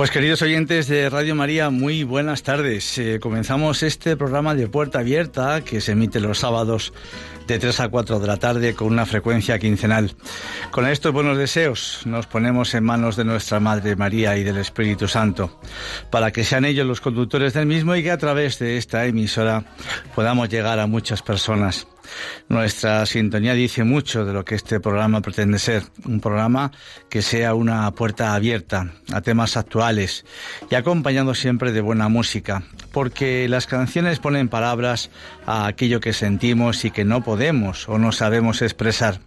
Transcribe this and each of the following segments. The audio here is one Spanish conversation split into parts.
Pues queridos oyentes de Radio María, muy buenas tardes. Eh, comenzamos este programa de Puerta Abierta que se emite los sábados de 3 a 4 de la tarde con una frecuencia quincenal. Con estos buenos deseos nos ponemos en manos de nuestra Madre María y del Espíritu Santo para que sean ellos los conductores del mismo y que a través de esta emisora podamos llegar a muchas personas. Nuestra sintonía dice mucho de lo que este programa pretende ser, un programa que sea una puerta abierta a temas actuales y acompañado siempre de buena música, porque las canciones ponen palabras a aquello que sentimos y que no podemos o no sabemos expresar.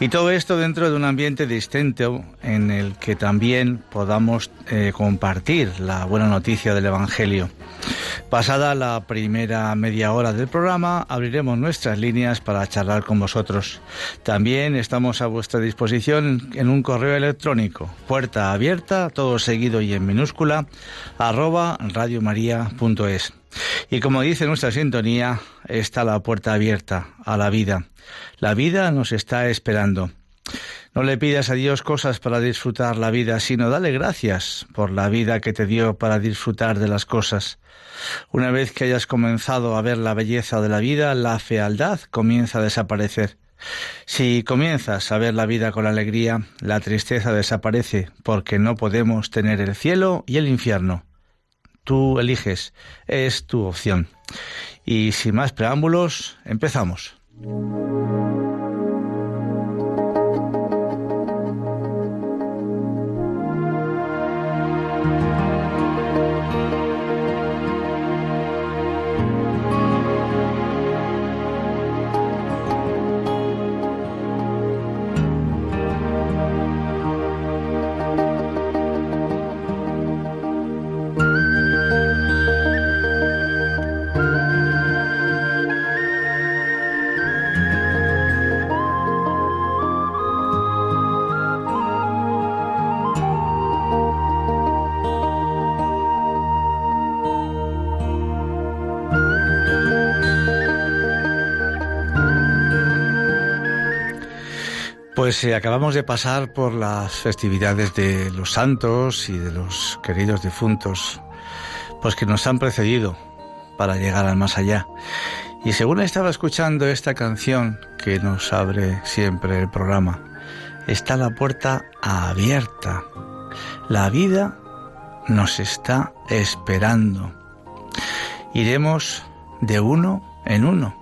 Y todo esto dentro de un ambiente distinto en el que también podamos eh, compartir la buena noticia del Evangelio. Pasada la primera media hora del programa, abriremos nuestras líneas para charlar con vosotros. También estamos a vuestra disposición en un correo electrónico, puerta abierta, todo seguido y en minúscula, arroba radiomaria.es. Y como dice nuestra sintonía, está la puerta abierta a la vida. La vida nos está esperando. No le pidas a Dios cosas para disfrutar la vida, sino dale gracias por la vida que te dio para disfrutar de las cosas. Una vez que hayas comenzado a ver la belleza de la vida, la fealdad comienza a desaparecer. Si comienzas a ver la vida con alegría, la tristeza desaparece porque no podemos tener el cielo y el infierno. Tú eliges, es tu opción. Y sin más preámbulos, empezamos. Thank you. Pues eh, acabamos de pasar por las festividades de los santos y de los queridos difuntos, pues que nos han precedido para llegar al más allá. Y según estaba escuchando esta canción que nos abre siempre el programa, está la puerta abierta. La vida nos está esperando. Iremos de uno en uno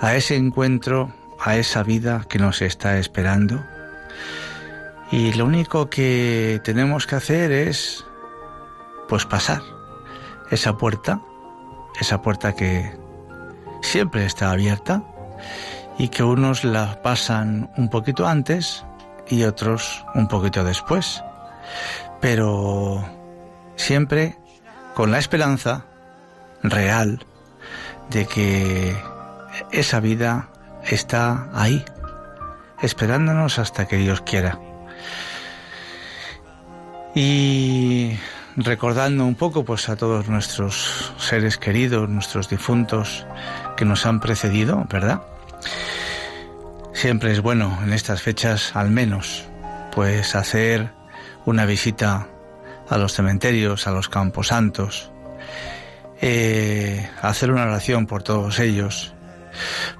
a ese encuentro a esa vida que nos está esperando. Y lo único que tenemos que hacer es, pues pasar esa puerta, esa puerta que, siempre está abierta y que unos la pasan un poquito antes y otros un poquito después, pero siempre con la esperanza real de que esa vida está ahí, esperándonos hasta que Dios quiera. Y recordando un poco pues a todos nuestros seres queridos, nuestros difuntos que nos han precedido, ¿verdad? Siempre es bueno en estas fechas al menos pues hacer una visita a los cementerios, a los campos santos, eh, hacer una oración por todos ellos,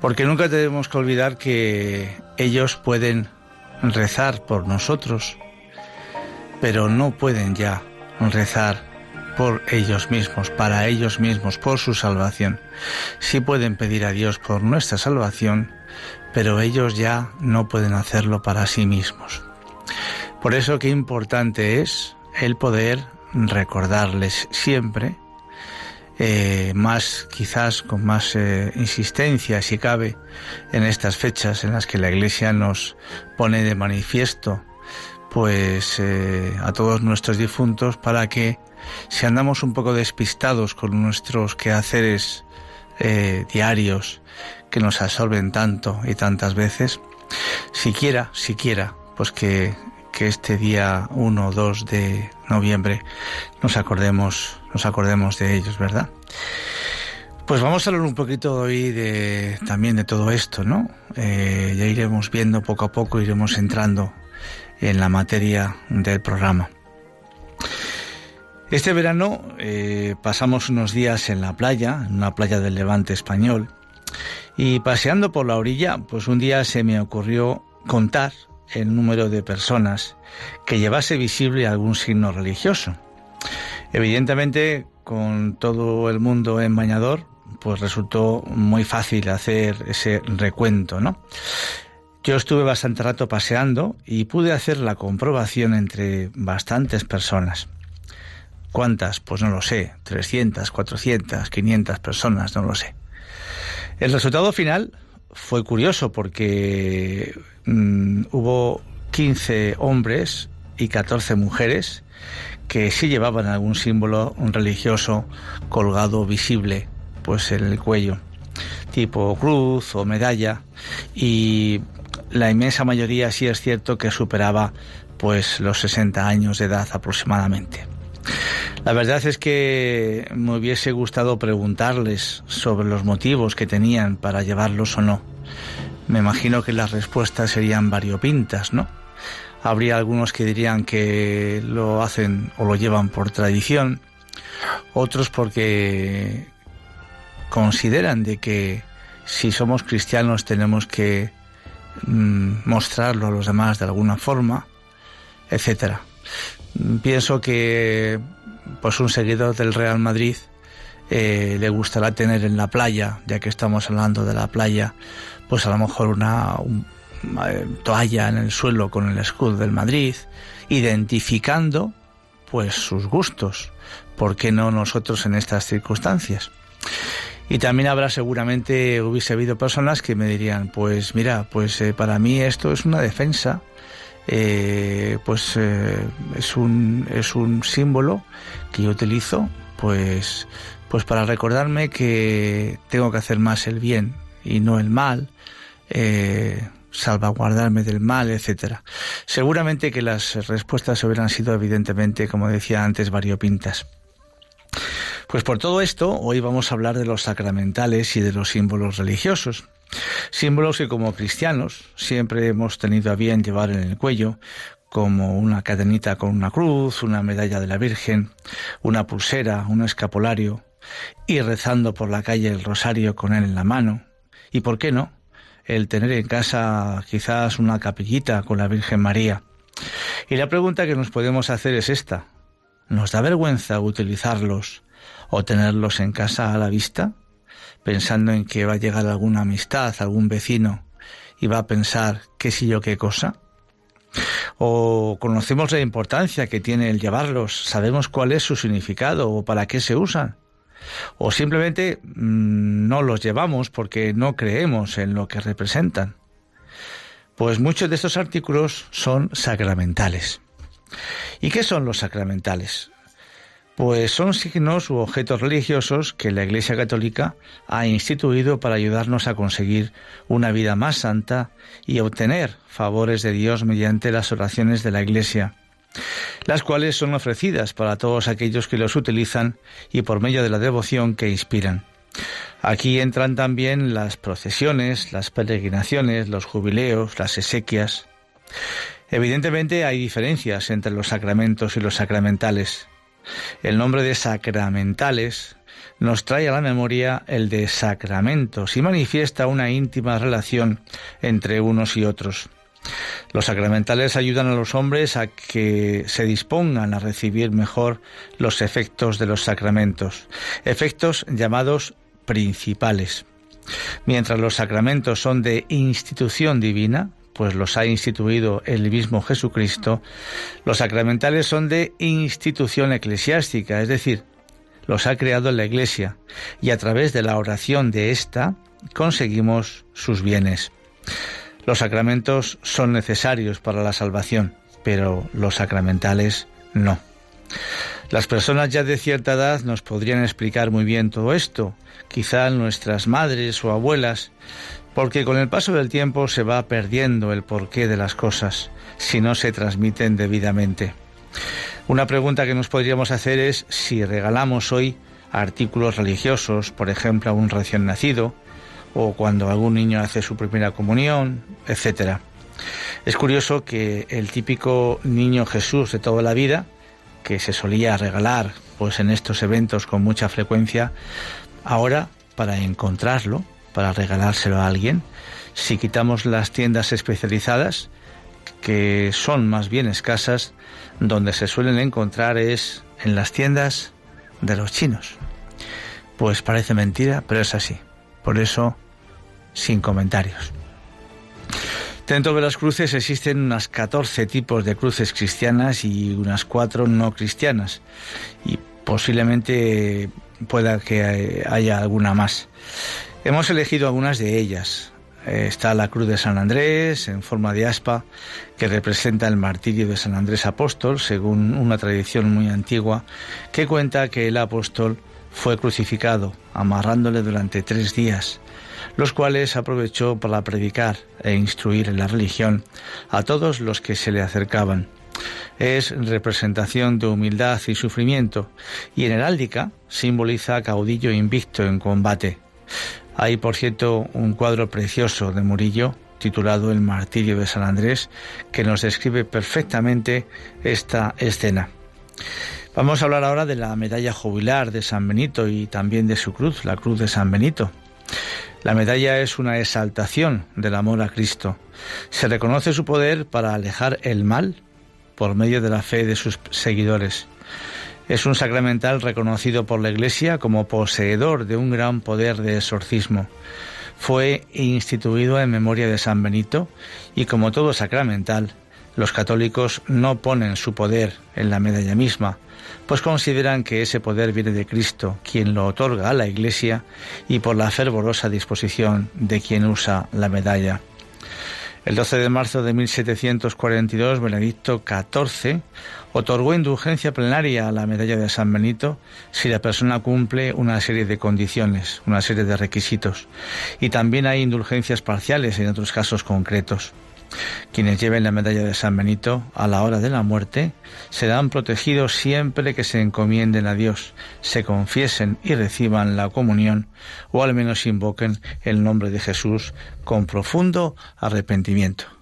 porque nunca tenemos que olvidar que ellos pueden rezar por nosotros, pero no pueden ya rezar por ellos mismos, para ellos mismos, por su salvación. Sí pueden pedir a Dios por nuestra salvación, pero ellos ya no pueden hacerlo para sí mismos. Por eso qué importante es el poder recordarles siempre, eh, más quizás con más eh, insistencia si cabe en estas fechas en las que la Iglesia nos pone de manifiesto pues eh, a todos nuestros difuntos para que si andamos un poco despistados con nuestros quehaceres diarios que nos absorben tanto y tantas veces, siquiera, siquiera, pues que que este día 1 o 2 de noviembre nos acordemos, nos acordemos de ellos, ¿verdad? Pues vamos a hablar un poquito hoy de, también de todo esto, ¿no? Eh, ya iremos viendo poco a poco, iremos entrando en la materia del programa. Este verano eh, pasamos unos días en la playa, en una playa del levante español, y paseando por la orilla, pues un día se me ocurrió contar el número de personas que llevase visible algún signo religioso. Evidentemente, con todo el mundo en bañador, pues resultó muy fácil hacer ese recuento, ¿no? Yo estuve bastante rato paseando y pude hacer la comprobación entre bastantes personas. ¿Cuántas? Pues no lo sé, 300, 400, 500 personas, no lo sé. El resultado final fue curioso porque mm, hubo 15 hombres y 14 mujeres que sí llevaban algún símbolo religioso colgado visible pues en el cuello tipo cruz o medalla y la inmensa mayoría sí es cierto que superaba pues los 60 años de edad aproximadamente. La verdad es que me hubiese gustado preguntarles sobre los motivos que tenían para llevarlos o no. Me imagino que las respuestas serían variopintas, ¿no? Habría algunos que dirían que lo hacen o lo llevan por tradición, otros porque consideran de que si somos cristianos tenemos que mm, mostrarlo a los demás de alguna forma, etcétera. Pienso que pues un seguidor del Real Madrid eh, le gustará tener en la playa, ya que estamos hablando de la playa, pues a lo mejor una toalla en el suelo con el escudo del Madrid, identificando pues sus gustos. ¿Por qué no nosotros en estas circunstancias? Y también habrá seguramente, hubiese habido personas que me dirían, pues mira, pues eh, para mí esto es una defensa eh, pues eh, es un es un símbolo que yo utilizo pues pues para recordarme que tengo que hacer más el bien y no el mal eh, salvaguardarme del mal, etcétera. Seguramente que las respuestas hubieran sido evidentemente, como decía antes, variopintas. Pues por todo esto, hoy vamos a hablar de los sacramentales y de los símbolos religiosos. Símbolos que como cristianos siempre hemos tenido a bien llevar en el cuello, como una cadenita con una cruz, una medalla de la Virgen, una pulsera, un escapulario, y rezando por la calle el rosario con él en la mano. Y por qué no, el tener en casa quizás una capillita con la Virgen María. Y la pregunta que nos podemos hacer es esta. ¿Nos da vergüenza utilizarlos o tenerlos en casa a la vista? pensando en que va a llegar alguna amistad, algún vecino, y va a pensar qué si yo qué cosa. O conocemos la importancia que tiene el llevarlos, sabemos cuál es su significado o para qué se usan. O simplemente mm, no los llevamos porque no creemos en lo que representan. Pues muchos de estos artículos son sacramentales. ¿Y qué son los sacramentales? Pues son signos u objetos religiosos que la Iglesia Católica ha instituido para ayudarnos a conseguir una vida más santa y obtener favores de Dios mediante las oraciones de la Iglesia, las cuales son ofrecidas para todos aquellos que los utilizan y por medio de la devoción que inspiran. Aquí entran también las procesiones, las peregrinaciones, los jubileos, las exequias. Evidentemente hay diferencias entre los sacramentos y los sacramentales. El nombre de sacramentales nos trae a la memoria el de sacramentos y manifiesta una íntima relación entre unos y otros. Los sacramentales ayudan a los hombres a que se dispongan a recibir mejor los efectos de los sacramentos, efectos llamados principales. Mientras los sacramentos son de institución divina, pues los ha instituido el mismo Jesucristo, los sacramentales son de institución eclesiástica, es decir, los ha creado la Iglesia, y a través de la oración de ésta conseguimos sus bienes. Los sacramentos son necesarios para la salvación, pero los sacramentales no. Las personas ya de cierta edad nos podrían explicar muy bien todo esto, quizá nuestras madres o abuelas, porque con el paso del tiempo se va perdiendo el porqué de las cosas si no se transmiten debidamente. Una pregunta que nos podríamos hacer es si regalamos hoy artículos religiosos, por ejemplo, a un recién nacido, o cuando algún niño hace su primera comunión, etc. Es curioso que el típico niño Jesús de toda la vida, que se solía regalar pues en estos eventos con mucha frecuencia, ahora para encontrarlo para regalárselo a alguien. Si quitamos las tiendas especializadas, que son más bien escasas, donde se suelen encontrar es en las tiendas de los chinos. Pues parece mentira, pero es así. Por eso, sin comentarios. Dentro de las cruces existen unas 14 tipos de cruces cristianas y unas 4 no cristianas. Y posiblemente pueda que haya alguna más. Hemos elegido algunas de ellas. Eh, está la Cruz de San Andrés en forma de aspa que representa el martirio de San Andrés Apóstol, según una tradición muy antigua que cuenta que el apóstol fue crucificado, amarrándole durante tres días, los cuales aprovechó para predicar e instruir en la religión a todos los que se le acercaban. Es representación de humildad y sufrimiento, y en heráldica simboliza caudillo invicto en combate. Hay, por cierto, un cuadro precioso de Murillo titulado El martirio de San Andrés, que nos describe perfectamente esta escena. Vamos a hablar ahora de la medalla jubilar de San Benito y también de su cruz, la cruz de San Benito. La medalla es una exaltación del amor a Cristo. Se reconoce su poder para alejar el mal por medio de la fe de sus seguidores. Es un sacramental reconocido por la Iglesia como poseedor de un gran poder de exorcismo. Fue instituido en memoria de San Benito y como todo sacramental, los católicos no ponen su poder en la medalla misma, pues consideran que ese poder viene de Cristo, quien lo otorga a la Iglesia, y por la fervorosa disposición de quien usa la medalla. El 12 de marzo de 1742, Benedicto XIV otorgó indulgencia plenaria a la medalla de San Benito si la persona cumple una serie de condiciones, una serie de requisitos. Y también hay indulgencias parciales en otros casos concretos. Quienes lleven la medalla de San Benito a la hora de la muerte serán protegidos siempre que se encomienden a Dios, se confiesen y reciban la comunión o al menos invoquen el nombre de Jesús con profundo arrepentimiento.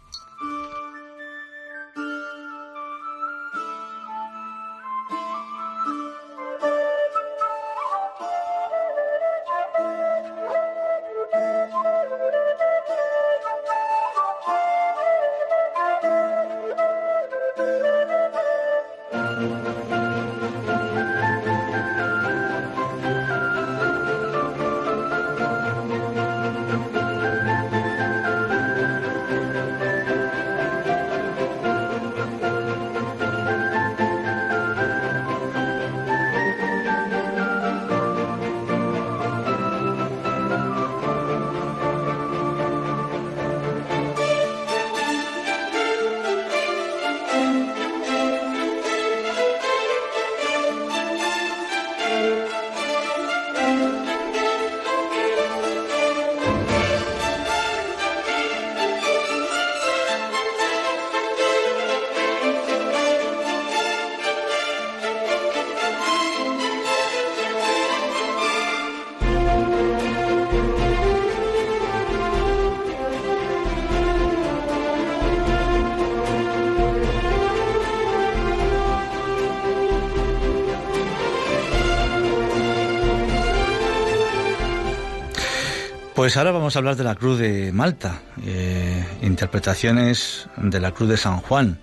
Pues ahora vamos a hablar de la Cruz de Malta, eh, interpretaciones de la Cruz de San Juan,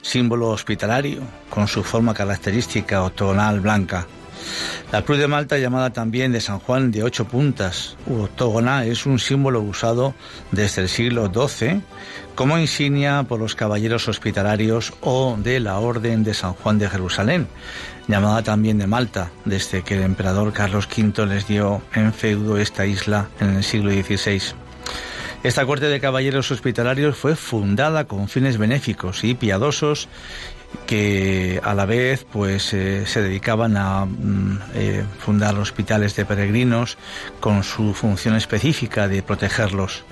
símbolo hospitalario con su forma característica octogonal blanca. La Cruz de Malta, llamada también de San Juan de ocho puntas u octógona, es un símbolo usado desde el siglo XII como insignia por los caballeros hospitalarios o de la Orden de San Juan de Jerusalén, llamada también de Malta, desde que el emperador Carlos V les dio en feudo esta isla en el siglo XVI. Esta corte de caballeros hospitalarios fue fundada con fines benéficos y piadosos que a la vez pues eh, se dedicaban a mm, eh, fundar hospitales de peregrinos con su función específica de protegerlos.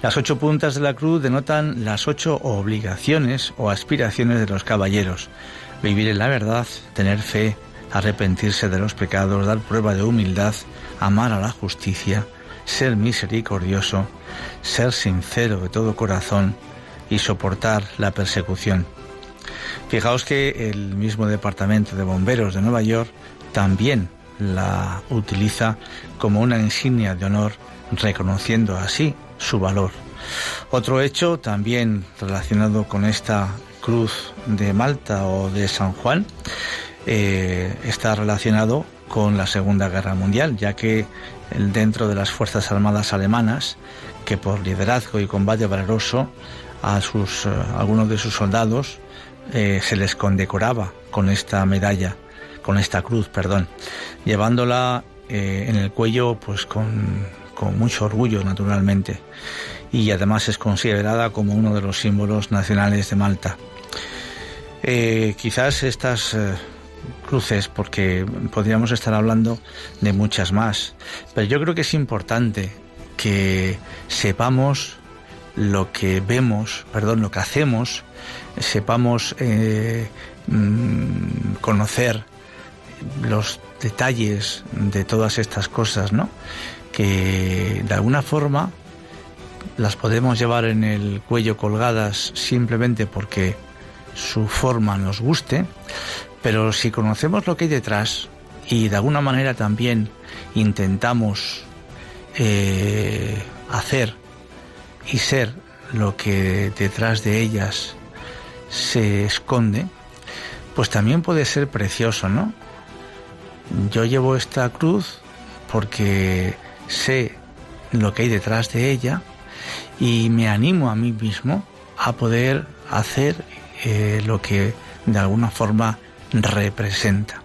Las ocho puntas de la cruz denotan las ocho obligaciones o aspiraciones de los caballeros vivir en la verdad, tener fe, arrepentirse de los pecados, dar prueba de humildad, amar a la justicia, ser misericordioso, ser sincero de todo corazón y soportar la persecución. Fijaos que el mismo Departamento de Bomberos de Nueva York también la utiliza como una insignia de honor, reconociendo así su valor. Otro hecho también relacionado con esta Cruz de Malta o de San Juan eh, está relacionado con la Segunda Guerra Mundial, ya que dentro de las Fuerzas Armadas alemanas, que por liderazgo y combate valeroso a sus, eh, algunos de sus soldados eh, se les condecoraba con esta medalla, con esta cruz, perdón, llevándola en el cuello pues con, con mucho orgullo naturalmente y además es considerada como uno de los símbolos nacionales de Malta. Eh, quizás estas eh, cruces, porque podríamos estar hablando de muchas más, pero yo creo que es importante que sepamos lo que vemos, perdón, lo que hacemos, sepamos eh, mm, conocer los detalles de todas estas cosas, ¿no? Que de alguna forma las podemos llevar en el cuello colgadas simplemente porque su forma nos guste, pero si conocemos lo que hay detrás y de alguna manera también intentamos eh, hacer y ser lo que detrás de ellas se esconde, pues también puede ser precioso, ¿no? Yo llevo esta cruz porque sé lo que hay detrás de ella y me animo a mí mismo a poder hacer eh, lo que de alguna forma representa.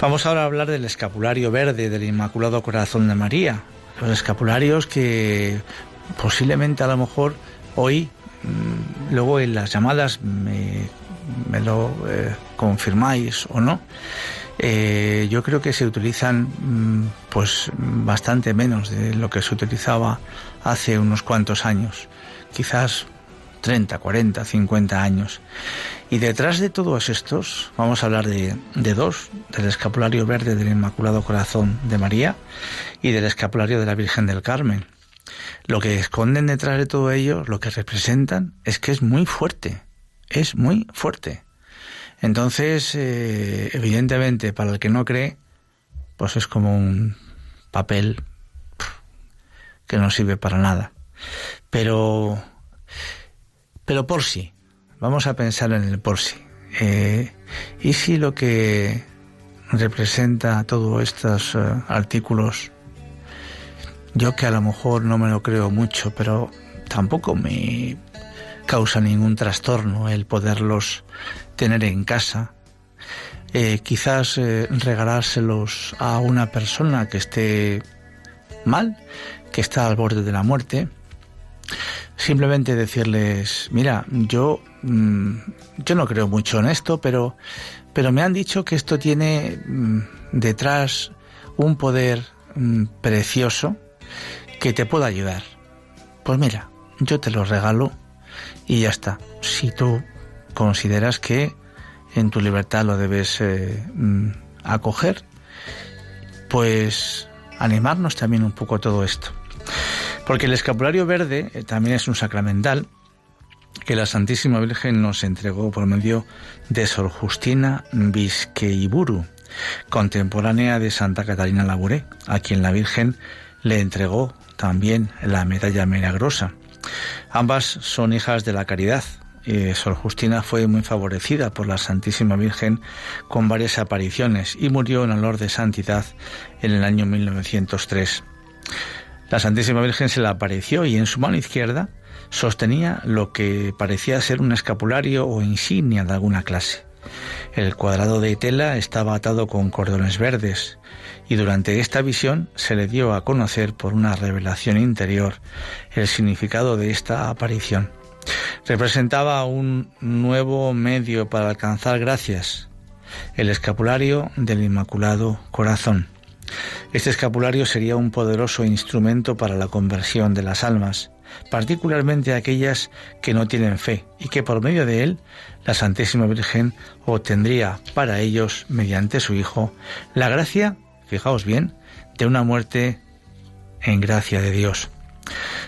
Vamos ahora a hablar del escapulario verde del Inmaculado Corazón de María. Los escapularios que posiblemente a lo mejor hoy, mm, luego en las llamadas me, lo eh, confirmáis o no, eh, yo creo que se utilizan mm, pues bastante menos de lo que se utilizaba hace unos cuantos años. Quizás 30, 40, 50 años. Y detrás de todos estos vamos a hablar de, dos, del escapulario verde del Inmaculado Corazón de María y del escapulario de la Virgen del Carmen. Lo que esconden detrás de todo ello, lo que representan, es que es muy fuerte, es muy fuerte. Entonces, eh, evidentemente, para el que no cree, pues es como un papel que no sirve para nada. Pero pero por sí, vamos a pensar en el por sí. Eh, ¿Y si lo que representa todos estos eh, artículos, yo que a lo mejor no me lo creo mucho, pero tampoco me causa ningún trastorno el poderlos tener en casa, eh, quizás regalárselos a una persona que esté mal, que está al borde de la muerte, simplemente decirles, mira, yo, mm, yo no creo mucho en esto, pero, pero me han dicho que esto tiene mm, detrás un poder mm, precioso que te pueda ayudar. Pues mira, yo te lo regalo y ya está. Si tú consideras que en tu libertad lo debes eh, acoger, pues animarnos también un poco todo esto. Porque el escapulario verde eh, también es un sacramental que la Santísima Virgen nos entregó por medio de Sor Justina Vizqueiburu, contemporánea de Santa Catalina Labouré, a quien la Virgen le entregó también la medalla milagrosa. Ambas son hijas de la caridad. Y Sor Justina fue muy favorecida por la Santísima Virgen con varias apariciones y murió en olor de santidad en el año 1903. La Santísima Virgen se le apareció y en su mano izquierda sostenía lo que parecía ser un escapulario o insignia de alguna clase. El cuadrado de tela estaba atado con cordones verdes y durante esta visión se le dio a conocer por una revelación interior el significado de esta aparición. Representaba un nuevo medio para alcanzar gracias, el escapulario del Inmaculado Corazón. Este escapulario sería un poderoso instrumento para la conversión de las almas, particularmente aquellas que no tienen fe, y que por medio de él la Santísima Virgen obtendría para ellos, mediante su Hijo, la gracia fijaos bien, de una muerte en gracia de Dios.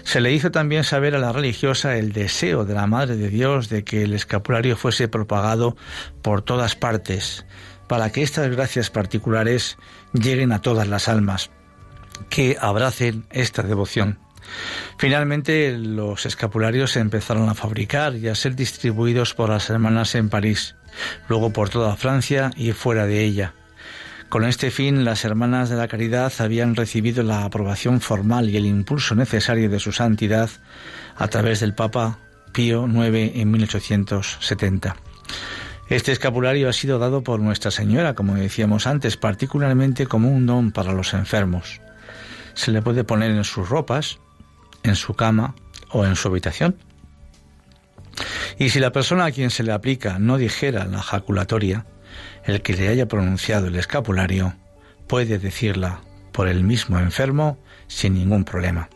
Se le hizo también saber a la religiosa el deseo de la Madre de Dios de que el escapulario fuese propagado por todas partes, para que estas gracias particulares lleguen a todas las almas, que abracen esta devoción. Finalmente, los escapularios se empezaron a fabricar y a ser distribuidos por las hermanas en París, luego por toda Francia y fuera de ella. Con este fin, las Hermanas de la Caridad habían recibido la aprobación formal y el impulso necesario de su santidad a través del Papa Pío IX en 1870. Este escapulario ha sido dado por Nuestra Señora, como decíamos antes, particularmente como un don para los enfermos. Se le puede poner en sus ropas, en su cama o en su habitación. Y si la persona a quien se le aplica no dijera la jaculatoria, el que le haya pronunciado el escapulario puede decirla por el mismo enfermo sin ningún problema.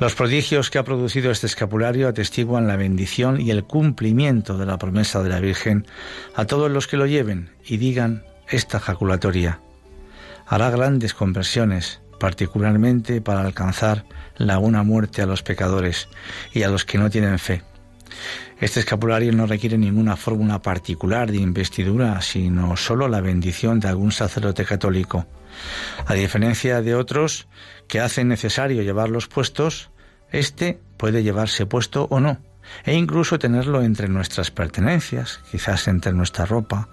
Los prodigios que ha producido este escapulario atestiguan la bendición y el cumplimiento de la promesa de la Virgen a todos los que lo lleven y digan esta jaculatoria. Hará grandes conversiones, particularmente para alcanzar la una muerte a los pecadores y a los que no tienen fe. Este escapulario no requiere ninguna fórmula particular de investidura, sino solo la bendición de algún sacerdote católico. A diferencia de otros que hacen necesario llevarlos puestos, este puede llevarse puesto o no, e incluso tenerlo entre nuestras pertenencias, quizás entre nuestra ropa,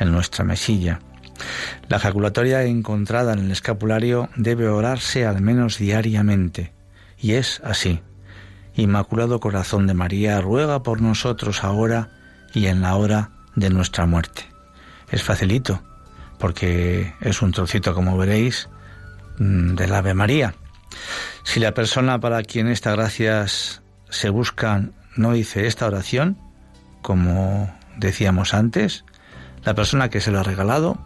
en nuestra mesilla. La ejaculatoria encontrada en el escapulario debe orarse al menos diariamente, y es así. Inmaculado Corazón de María, ruega por nosotros ahora y en la hora de nuestra muerte. Es facilito, porque es un trocito, como veréis, del Ave María. Si la persona para quien estas gracias se buscan no dice esta oración, como decíamos antes, la persona que se lo ha regalado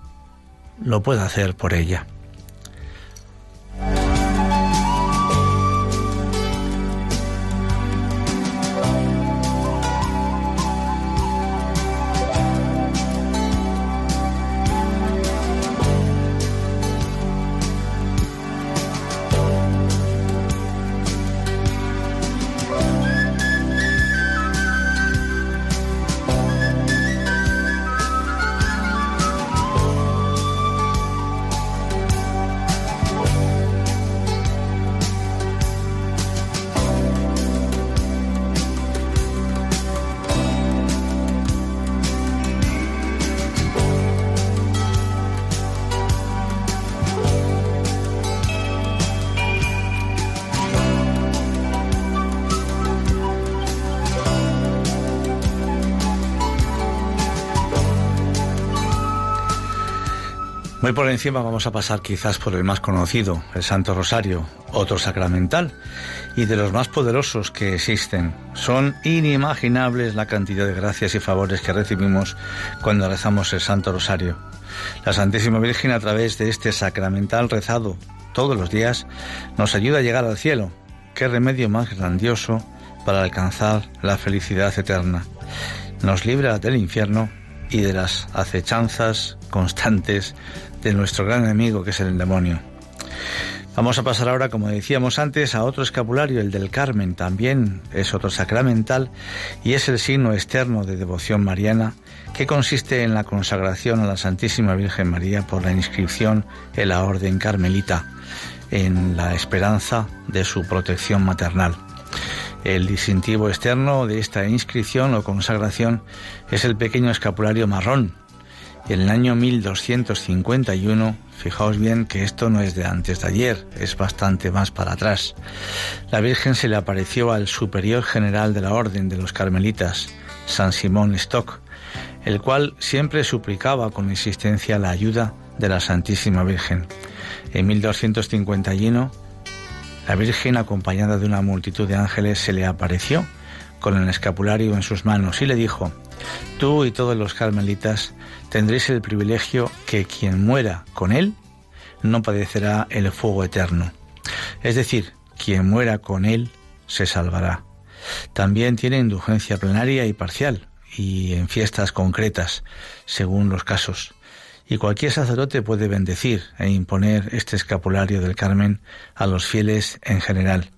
lo puede hacer por ella. Vamos a pasar quizás por el más conocido, el Santo Rosario, otro sacramental, y de los más poderosos que existen. Son inimaginables la cantidad de gracias y favores que recibimos cuando rezamos el Santo Rosario. La Santísima Virgen a través de este sacramental rezado todos los días nos ayuda a llegar al cielo. Qué remedio más grandioso para alcanzar la felicidad eterna. Nos libra del infierno y de las acechanzas constantes de nuestro gran enemigo que es el demonio. Vamos a pasar ahora, como decíamos antes, a otro escapulario, el del Carmen, también es otro sacramental y es el signo externo de devoción mariana que consiste en la consagración a la Santísima Virgen María por la inscripción en la Orden Carmelita. en la esperanza de su protección maternal. El distintivo externo de esta inscripción o consagración es el pequeño escapulario marrón. En el año 1251, fijaos bien que esto no es de antes de ayer, es bastante más para atrás. La Virgen se le apareció al superior general de la Orden de los Carmelitas, San Simón Stock, el cual siempre suplicaba con insistencia la ayuda de la Santísima Virgen. En 1251, la Virgen, acompañada de una multitud de ángeles, se le apareció con el escapulario en sus manos y le dijo, Tú y todos los carmelitas tendréis el privilegio que quien muera con él no padecerá el fuego eterno. Es decir, quien muera con él se salvará. También tiene indulgencia plenaria y parcial, y en fiestas concretas, según los casos. Y cualquier sacerdote puede bendecir e imponer este escapulario del Carmen a los fieles en general.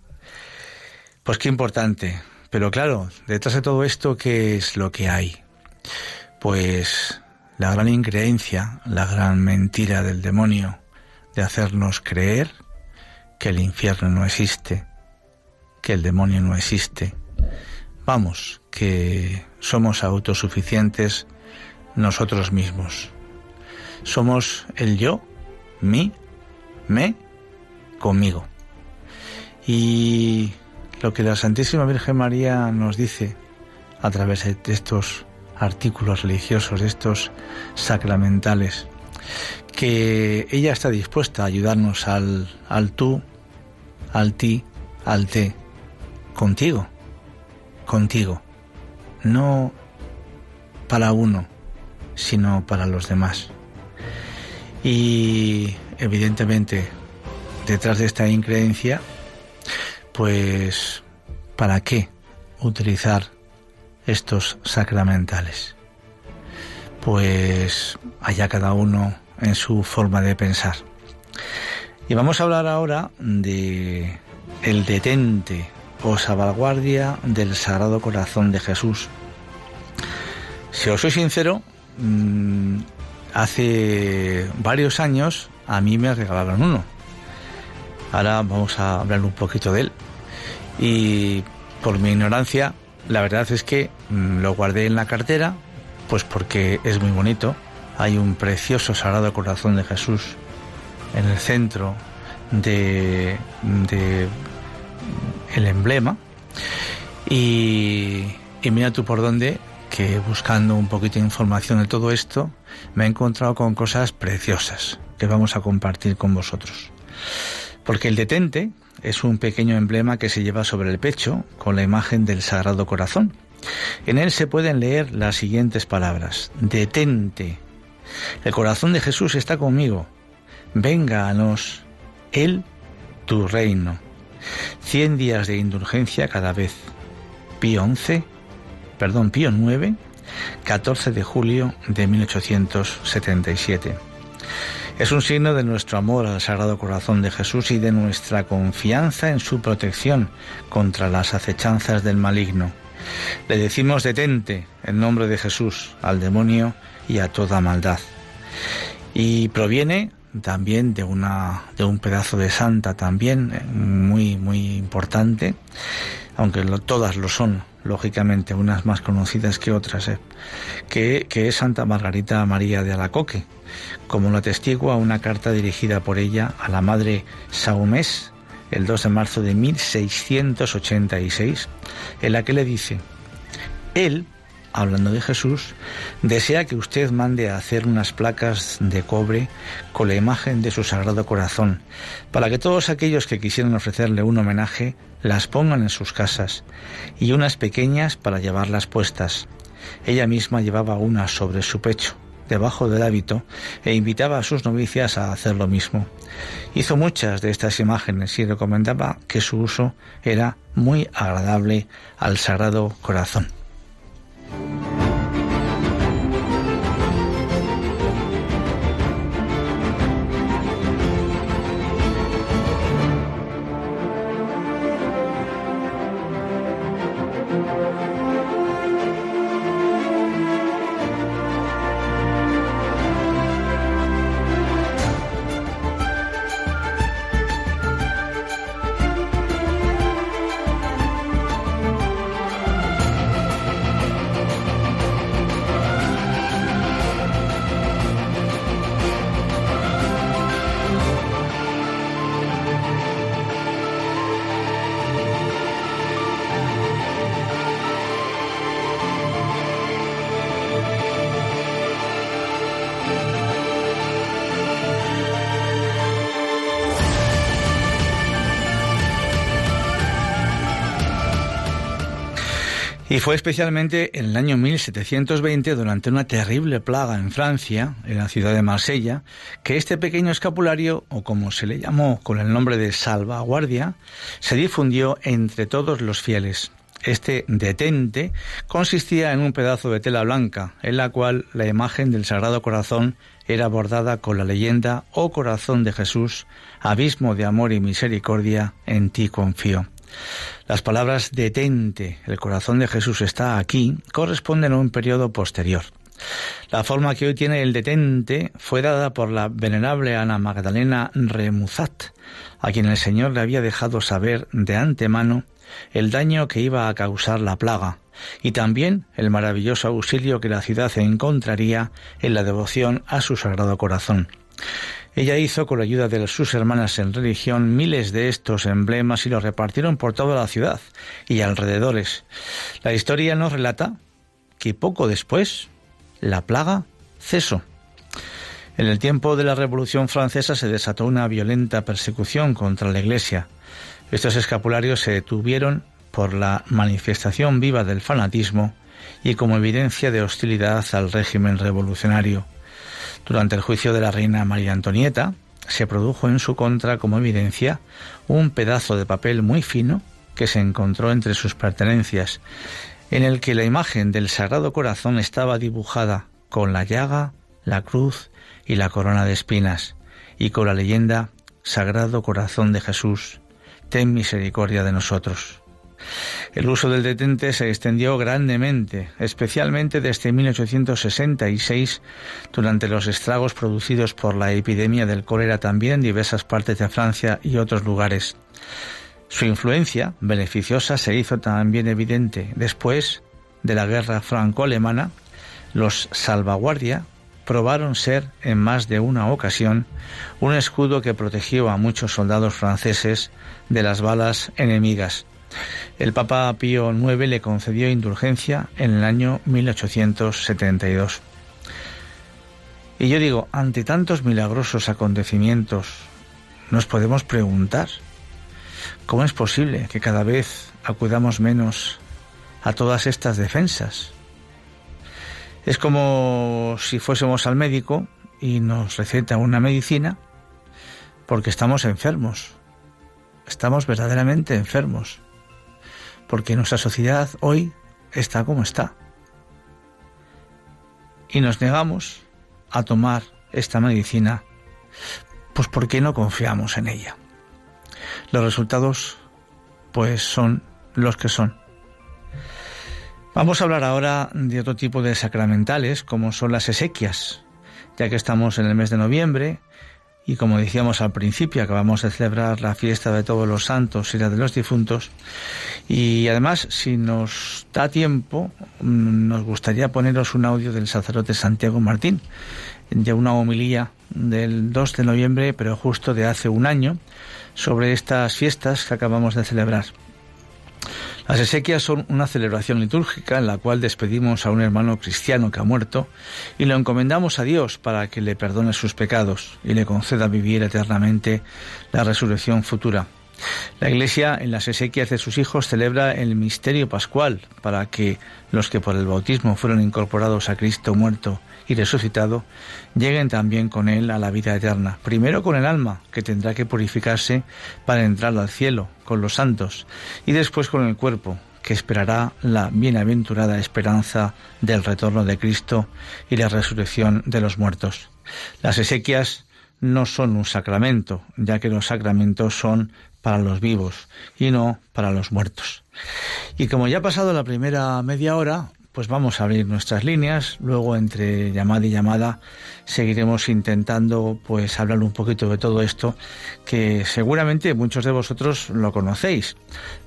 Pues qué importante. Pero claro, detrás de todo esto, ¿qué es lo que hay? Pues la gran increencia, la gran mentira del demonio de hacernos creer que el infierno no existe, que el demonio no existe. Vamos, que somos autosuficientes nosotros mismos. Somos el yo, mí, me, conmigo. Y lo que la Santísima Virgen María nos dice a través de estos artículos religiosos, estos sacramentales, que ella está dispuesta a ayudarnos al, al tú, al ti, al te, contigo, contigo, no para uno, sino para los demás. Y evidentemente, detrás de esta increencia, pues, ¿para qué utilizar estos sacramentales? Pues allá cada uno en su forma de pensar. Y vamos a hablar ahora de el detente o salvaguardia del Sagrado Corazón de Jesús. Si os soy sincero, mm, hace varios años a mí me regalaron uno. Ahora vamos a hablar un poquito de él. Y por mi ignorancia, la verdad es que mm, lo guardé en la cartera, pues porque es muy bonito. Hay un precioso Sagrado Corazón de Jesús en el centro de, de el emblema. Y, y mira tú por dónde, que buscando un poquito de información de todo esto, me he encontrado con cosas preciosas que vamos a compartir con vosotros. Porque el detente es un pequeño emblema que se lleva sobre el pecho con la imagen del Sagrado Corazón. En él se pueden leer las siguientes palabras. Detente. El corazón de Jesús está conmigo. Venga a nos, Él, tu reino. Cien días de indulgencia cada vez. Pío 11, perdón, Pío 9, 14 de julio de 1877. Es un signo de nuestro amor al Sagrado Corazón de Jesús y de nuestra confianza en su protección contra las acechanzas del maligno. Le decimos detente en nombre de Jesús al demonio y a toda maldad. Y proviene también de una de un pedazo de santa también eh, muy muy importante aunque todas lo son lógicamente unas más conocidas que otras eh, que, que, es Santa Margarita María de Alacoque como lo atestigua una carta dirigida por ella a la madre Saumés el 2 de marzo de 1686 en la que le dice él hablando de Jesús, desea que usted mande a hacer unas placas de cobre con la imagen de su Sagrado Corazón, para que todos aquellos que quisieran ofrecerle un homenaje las pongan en sus casas, y unas pequeñas para llevarlas puestas. Ella misma llevaba una sobre su pecho, debajo del hábito, e invitaba a sus novicias a hacer lo mismo. Hizo muchas de estas imágenes y recomendaba que su uso era muy agradable al Sagrado Corazón. Y fue especialmente en el año 1720, durante una terrible plaga en Francia, en la ciudad de Marsella, que este pequeño escapulario, o como se le llamó con el nombre de salvaguardia, se difundió entre todos los fieles. Este detente consistía en un pedazo de tela blanca, en la cual la imagen del Sagrado Corazón era bordada con la leyenda Oh Corazón de Jesús, abismo de amor y misericordia, en ti confío. Las palabras detente, el corazón de Jesús está aquí, corresponden a un periodo posterior. La forma que hoy tiene el detente fue dada por la venerable Ana Magdalena Remuzat, a quien el Señor le había dejado saber de antemano el daño que iba a causar la plaga y también el maravilloso auxilio que la ciudad encontraría en la devoción a su sagrado corazón. Ella hizo, con la ayuda de sus hermanas en religión, miles de estos emblemas y los repartieron por toda la ciudad y alrededores. La historia nos relata que poco después la plaga cesó. En el tiempo de la Revolución Francesa se desató una violenta persecución contra la Iglesia. Estos escapularios se detuvieron por la manifestación viva del fanatismo y como evidencia de hostilidad al régimen revolucionario. Durante el juicio de la reina María Antonieta, se produjo en su contra como evidencia un pedazo de papel muy fino que se encontró entre sus pertenencias, en el que la imagen del Sagrado Corazón estaba dibujada con la llaga, la cruz y la corona de espinas, y con la leyenda Sagrado Corazón de Jesús, ten misericordia de nosotros. El uso del detente se extendió grandemente, especialmente desde 1866, durante los estragos producidos por la epidemia del cólera también en diversas partes de Francia y otros lugares. Su influencia beneficiosa se hizo también evidente después de la guerra franco-alemana. Los salvaguardia probaron ser en más de una ocasión un escudo que protegió a muchos soldados franceses de las balas enemigas. El Papa Pío IX le concedió indulgencia en el año 1872. Y yo digo, ante tantos milagrosos acontecimientos, nos podemos preguntar, ¿cómo es posible que cada vez acudamos menos a todas estas defensas? Es como si fuésemos al médico y nos receta una medicina porque estamos enfermos, estamos verdaderamente enfermos porque nuestra sociedad hoy está como está. Y nos negamos a tomar esta medicina, pues porque no confiamos en ella. Los resultados, pues, son los que son. Vamos a hablar ahora de otro tipo de sacramentales, como son las esequias, ya que estamos en el mes de noviembre y como decíamos al principio, acabamos de celebrar la fiesta de todos los santos y la de los difuntos. Y además, si nos da tiempo, mm, nos gustaría poneros un audio del sacerdote Santiago Martín, de una homilía del 2 de noviembre, pero justo de hace un año, sobre estas fiestas que acabamos de celebrar. Las exequias son una celebración litúrgica en la cual despedimos a un hermano cristiano que ha muerto y lo encomendamos a Dios para que le perdone sus pecados y le conceda vivir eternamente la resurrección futura. La Iglesia en las exequias de sus hijos celebra el misterio pascual para que los que por el bautismo fueron incorporados a Cristo muerto y resucitado lleguen también con Él a la vida eterna. Primero con el alma, que tendrá que purificarse para entrar al cielo con los santos, y después con el cuerpo, que esperará la bienaventurada esperanza del retorno de Cristo y la resurrección de los muertos. Las exequias no son un sacramento, ya que los sacramentos son para los vivos y no para los muertos. Y como ya ha pasado la primera media hora, pues vamos a abrir nuestras líneas, luego entre llamada y llamada seguiremos intentando pues hablar un poquito de todo esto que seguramente muchos de vosotros lo conocéis,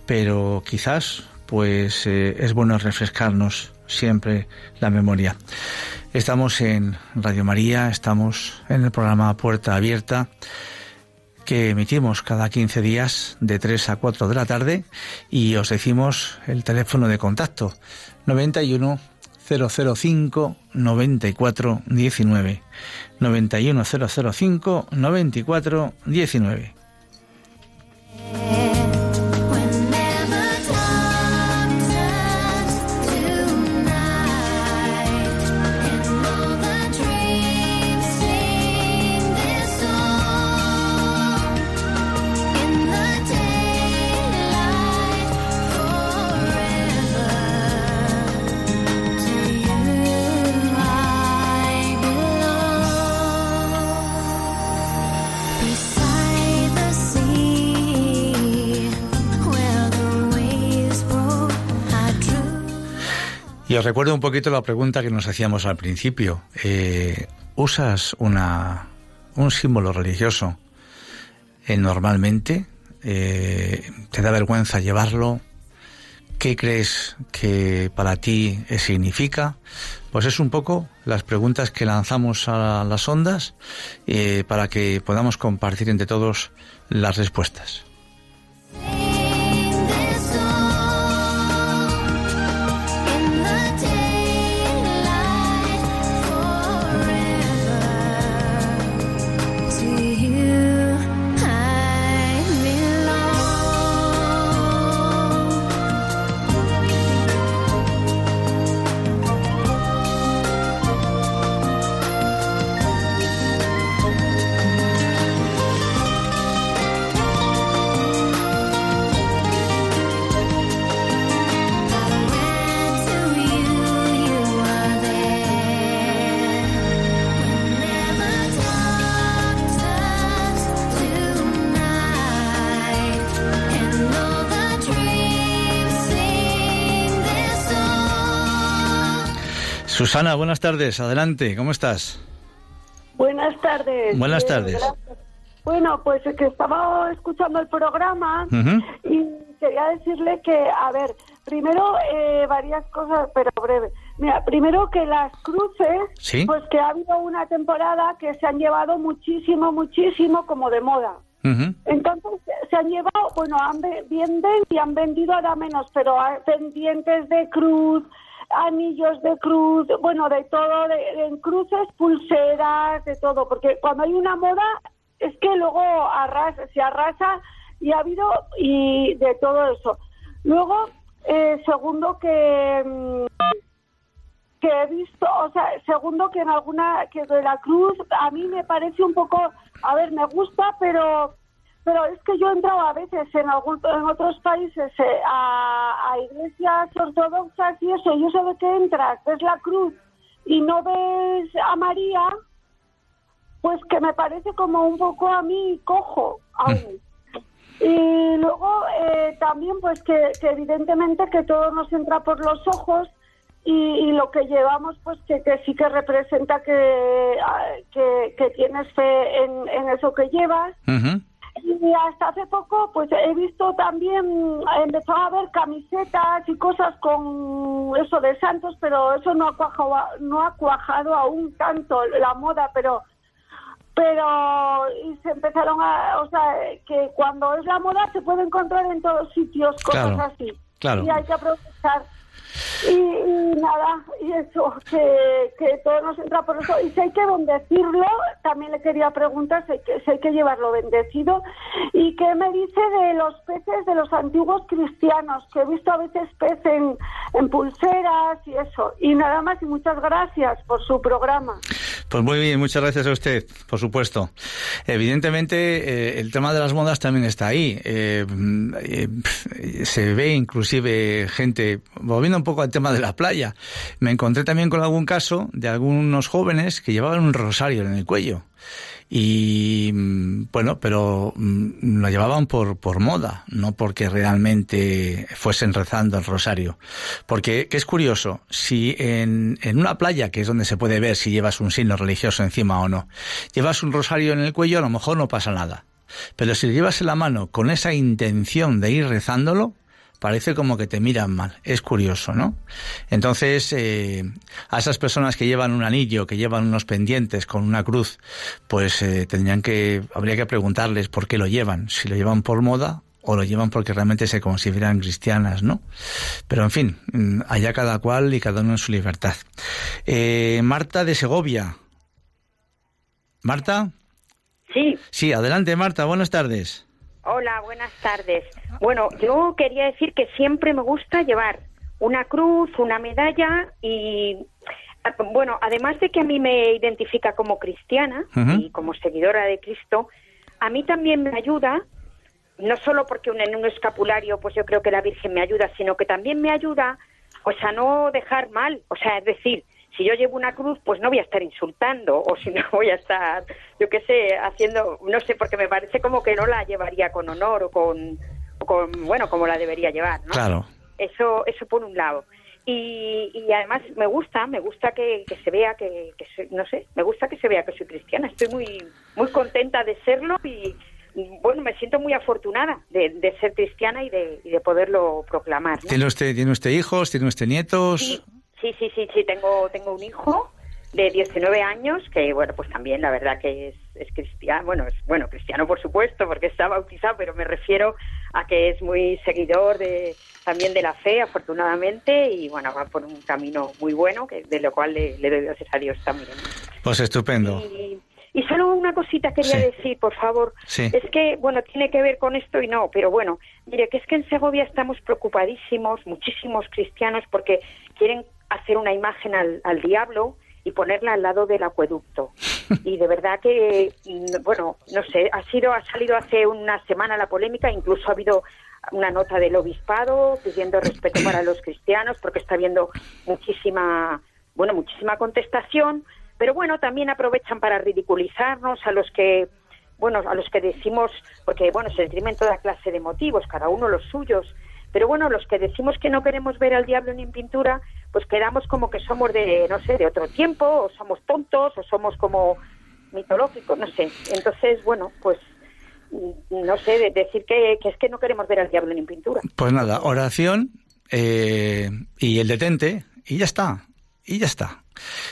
pero quizás pues eh, es bueno refrescarnos siempre la memoria. Estamos en Radio María, estamos en el programa Puerta Abierta que emitimos cada 15 días de 3 a 4 de la tarde y os decimos el teléfono de contacto 91 005 94 19 91 005 94 19 Os recuerdo un poquito la pregunta que nos hacíamos al principio. Eh, ¿Usas una, un símbolo religioso eh, normalmente? Eh, ¿Te da vergüenza llevarlo? ¿Qué crees que para ti significa? Pues es un poco las preguntas que lanzamos a las ondas para que podamos compartir entre todos las respuestas. Susana, buenas tardes. Adelante, ¿cómo estás? Buenas tardes. Buenas tardes. bueno, pues que estaba escuchando el programa y quería decirle que, a ver, primero eh, varias cosas, pero breve. Mira, primero que las cruces, pues que ha habido una temporada que se han llevado muchísimo, muchísimo como de moda. Entonces se han llevado, bueno, han, venden y han vendido ahora menos, pero pendientes de cruz, anillos de cruz, bueno, de todo, de, en cruces, pulseras, de todo, porque cuando hay una moda es que luego arrasa, se arrasa y ha habido y de todo eso. Luego, eh, segundo que mm, que he visto, o sea, segundo que en alguna que de la cruz a mí me parece un poco, a ver, me gusta, pero pero es que yo he entrado a veces en, algún, en otros países eh, a, iglesias ortodoxas y eso, yo sé de qué entras, ves la cruz y no ves a María, pues que me parece como un poco a mí cojo aún. Y luego eh, también pues que, evidentemente que todo nos entra por los ojos y, lo que llevamos pues que, sí que representa que, ah, que, tienes fe en, eso que llevas. Y hasta hace poco, pues he visto también, empezó a ver camisetas y cosas con eso de santos, pero eso no ha cuajado, no ha cuajado aún tanto la moda, pero pero y se empezaron a, o sea, que cuando es la moda se puede encontrar en todos sitios cosas así. Claro. Y hay que aprovechar. Y, nada, y eso, que, que todo nos entra por eso. Y si hay que bendecirlo, también le quería preguntar si hay, que, si hay que llevarlo bendecido. ¿Y qué me dice de los peces de los antiguos cristianos? Que he visto a veces peces en, en pulseras y eso. Y nada más, y muchas gracias por su programa. Pues muy bien, muchas gracias a usted, por supuesto. Evidentemente, eh, el tema de las modas también está ahí. Eh, eh, se ve inclusive gente, volviendo un poco al tema de la playa, me encontré también con algún caso de algunos jóvenes que llevaban un rosario en el cuello. Y mm, bueno, pero mm, lo llevaban por, por moda, no porque realmente fuesen rezando el rosario. Porque, que es curioso, si en, en una playa, que es donde se puede ver si llevas un signo religioso encima o no, llevas un rosario en el cuello, a lo mejor no pasa nada. Pero si lo llevas en la mano con esa intención de ir rezándolo, parece como que te miran mal. Es curioso, ¿no? Entonces, eh, a esas personas que llevan un anillo, que llevan unos pendientes con una cruz, pues eh, tendrían que, habría que preguntarles por qué lo llevan, si lo llevan por moda o lo llevan porque realmente se consideran cristianas, ¿no? Pero en fin, mm, allá cada cual y cada uno en su libertad. Eh, Marta de Segovia. ¿Marta? Sí. Sí, adelante Marta, buenas tardes. Hola, buenas tardes. Bueno, yo quería decir que siempre me gusta llevar una cruz, una medalla y bueno, además de que a mí me identifica como cristiana y como seguidora de Cristo, a mí también me ayuda, no solo porque en un escapulario, pues yo creo que la Virgen me ayuda, sino que también me ayuda, pues a no dejar mal, o sea, es decir, si yo llevo una cruz, pues no voy a estar insultando o si no voy a estar, yo qué sé, haciendo, no sé, porque me parece como que no la llevaría con honor o con, con bueno, como la debería llevar, ¿no? Claro. Eso, eso por un lado. y, además me gusta, me gusta que, se vea que, no sé, me gusta que se vea que soy cristiana. Estoy muy, muy contenta de serlo y, bueno, me siento muy afortunada de, ser cristiana y de, de poderlo proclamar. ¿Tiene usted, tiene usted hijos, tiene usted nietos? Sí, sí, sí, sí, tengo, tengo un hijo de 19 años, que bueno, pues también la verdad que es, es cristiano, bueno, es bueno, cristiano por supuesto, porque está bautizado, pero me refiero a que es muy seguidor de también de la fe, afortunadamente, y bueno, va por un camino muy bueno, que de lo cual le, doy gracias a Dios también. Pues estupendo. Y, solo una cosita quería decir, por favor. Es que, bueno, tiene que ver con esto y no, pero bueno, mire, que es que en Segovia estamos preocupadísimos, muchísimos cristianos, porque quieren hacer una imagen al, al diablo y ponerla al lado del acueducto. Y de verdad que, mm, bueno, no sé, ha sido, ha salido hace una semana la polémica, incluso ha habido una nota del obispado pidiendo respeto para los cristianos, porque está habiendo muchísima, bueno, muchísima contestación, pero bueno, también aprovechan para ridiculizarnos a los que, bueno, a los que decimos, porque bueno, se esgrimen toda clase de motivos, cada uno los suyos, pero bueno, los que decimos que no queremos ver al diablo ni en pintura, pues quedamos como que somos de, no sé, de otro tiempo, o somos tontos, o somos como mitológicos, no sé. Entonces, bueno, pues no sé, decir que, es que no queremos ver al diablo ni en pintura. Pues nada, oración eh, y el detente, y ya está, y ya está.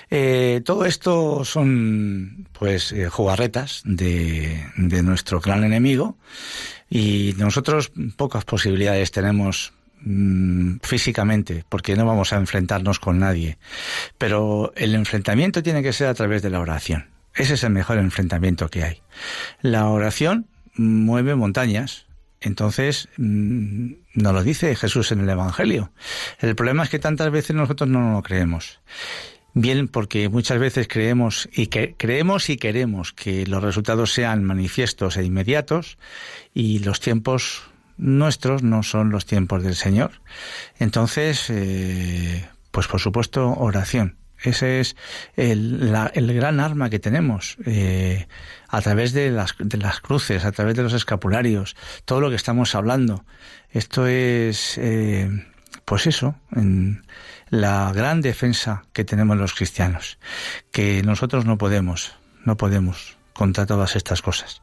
Eh, todo esto son, pues, eh, jugarretas de, de nuestro gran enemigo y nosotros pocas posibilidades tenemos mm, físicamente, porque no vamos a enfrentarnos con nadie. Pero el enfrentamiento tiene que ser a través de la oración. Ese es el mejor enfrentamiento que hay. La oración mueve montañas. Entonces, mm, nos lo dice Jesús en el Evangelio. El problema es que tantas veces nosotros no lo creemos. Bien, porque muchas veces creemos y que creemos y queremos que los resultados sean manifiestos e inmediatos y los tiempos nuestros no son los tiempos del Señor. Entonces, eh, pues por supuesto, oración. Ese es el, el gran arma que tenemos eh, a través de las, de las cruces, a través de los escapularios, todo lo que estamos hablando. Esto es, eh, pues eso, en, la gran defensa que tenemos los cristianos, que nosotros no podemos, no podemos contra todas estas cosas.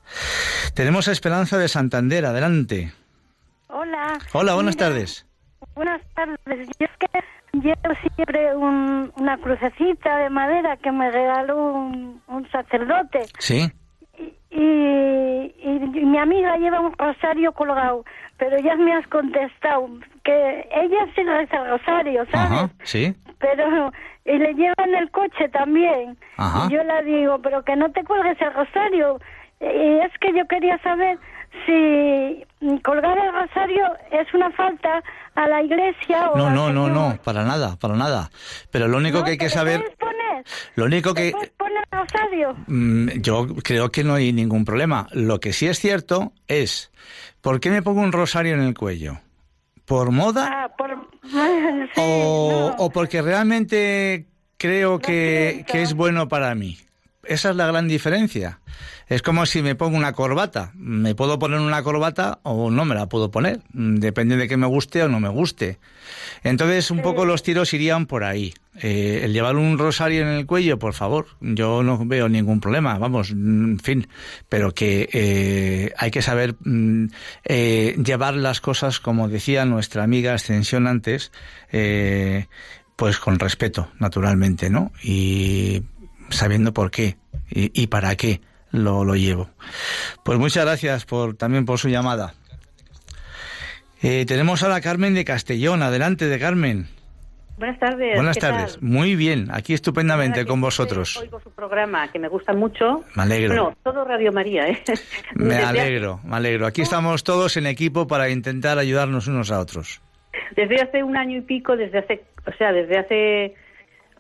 Tenemos a Esperanza de Santander, adelante. Hola. Hola, buenas tardes. Buenas tardes. Yo es que llevo siempre una crucecita de madera que me regaló un, sacerdote. Sí. Y, y, mi amiga lleva un rosario colgado, pero ya me has contestado que ella sí reza el rosario, ¿sabes? Ajá, sí. Pero y le lleva en el coche también. Ajá. Y yo la digo, pero que no te cuelgues el rosario. Y es que yo quería saber si colgar el rosario es una falta a la iglesia o No, no, no, no, para nada, para nada. Pero lo único que hay que saber poner? Lo único que poner rosario? Mm, yo creo que no hay ningún problema. Lo que sí es cierto es ¿por qué me pongo un rosario en el cuello? ¿Por moda? Ah, por... o, porque realmente creo que, que es bueno para mí. Esa es la gran diferencia. Es como si me pongo una corbata. Me puedo poner una corbata o no me la puedo poner. Depende de que me guste o no me guste. Entonces, un poco los tiros irían por ahí. Eh, el llevar un rosario en el cuello, por favor, yo no veo ningún problema, vamos, en fin, pero que eh, hay que saber mm, eh, llevar las cosas, como decía nuestra amiga Ascensión antes, pues con respeto, naturalmente, ¿no? Y sabiendo por qué y para qué lo, lo llevo. Pues muchas gracias por también por su llamada. Eh, tenemos a la Carmen de Castellón. Adelante, de Carmen. Buenas tardes. Buenas tardes. Muy bien, aquí estupendamente con vosotros. Oigo su programa, que me gusta mucho. Me alegro. No, todo Radio María, ¿eh? Me alegro, me alegro. Aquí estamos todos en equipo para intentar ayudarnos unos a otros. Desde hace un año y pico, desde hace, o sea, desde hace